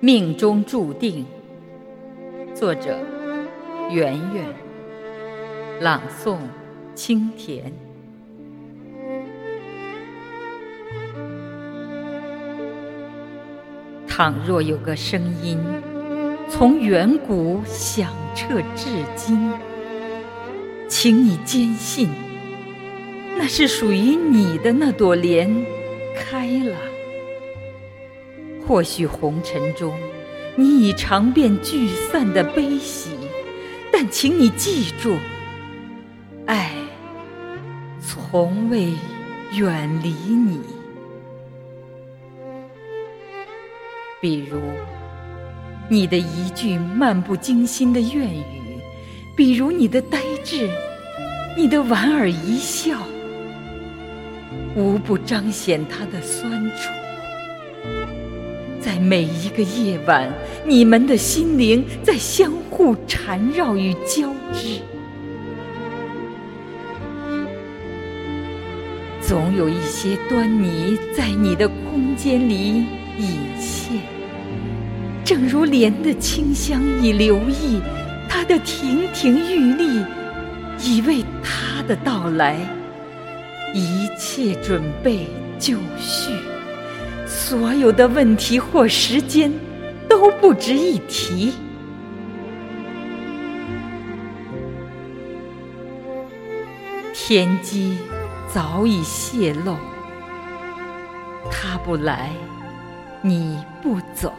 命中注定。作者：圆圆。朗诵：清甜。倘若有个声音，从远古响彻至今，请你坚信，那是属于你的那朵莲开了。或许红尘中，你已尝遍聚散的悲喜，但请你记住，爱从未远离你。比如，你的一句漫不经心的怨语；比如你的呆滞，你的莞尔一笑，无不彰显它的酸楚。每一个夜晚，你们的心灵在相互缠绕与交织，总有一些端倪在你的空间里隐现。正如莲的清香已留意，它的亭亭玉立已为它的到来，一切准备就绪。所有的问题或时间都不值一提，天机早已泄露，他不来，你不走，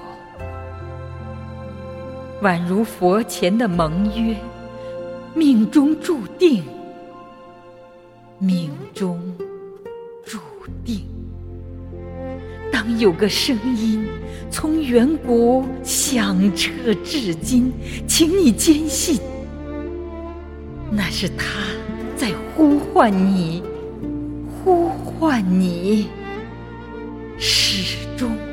宛如佛前的盟约，命中注定，有个声音从远古响彻至今，请你坚信，那是他在呼唤你，呼唤你，始终。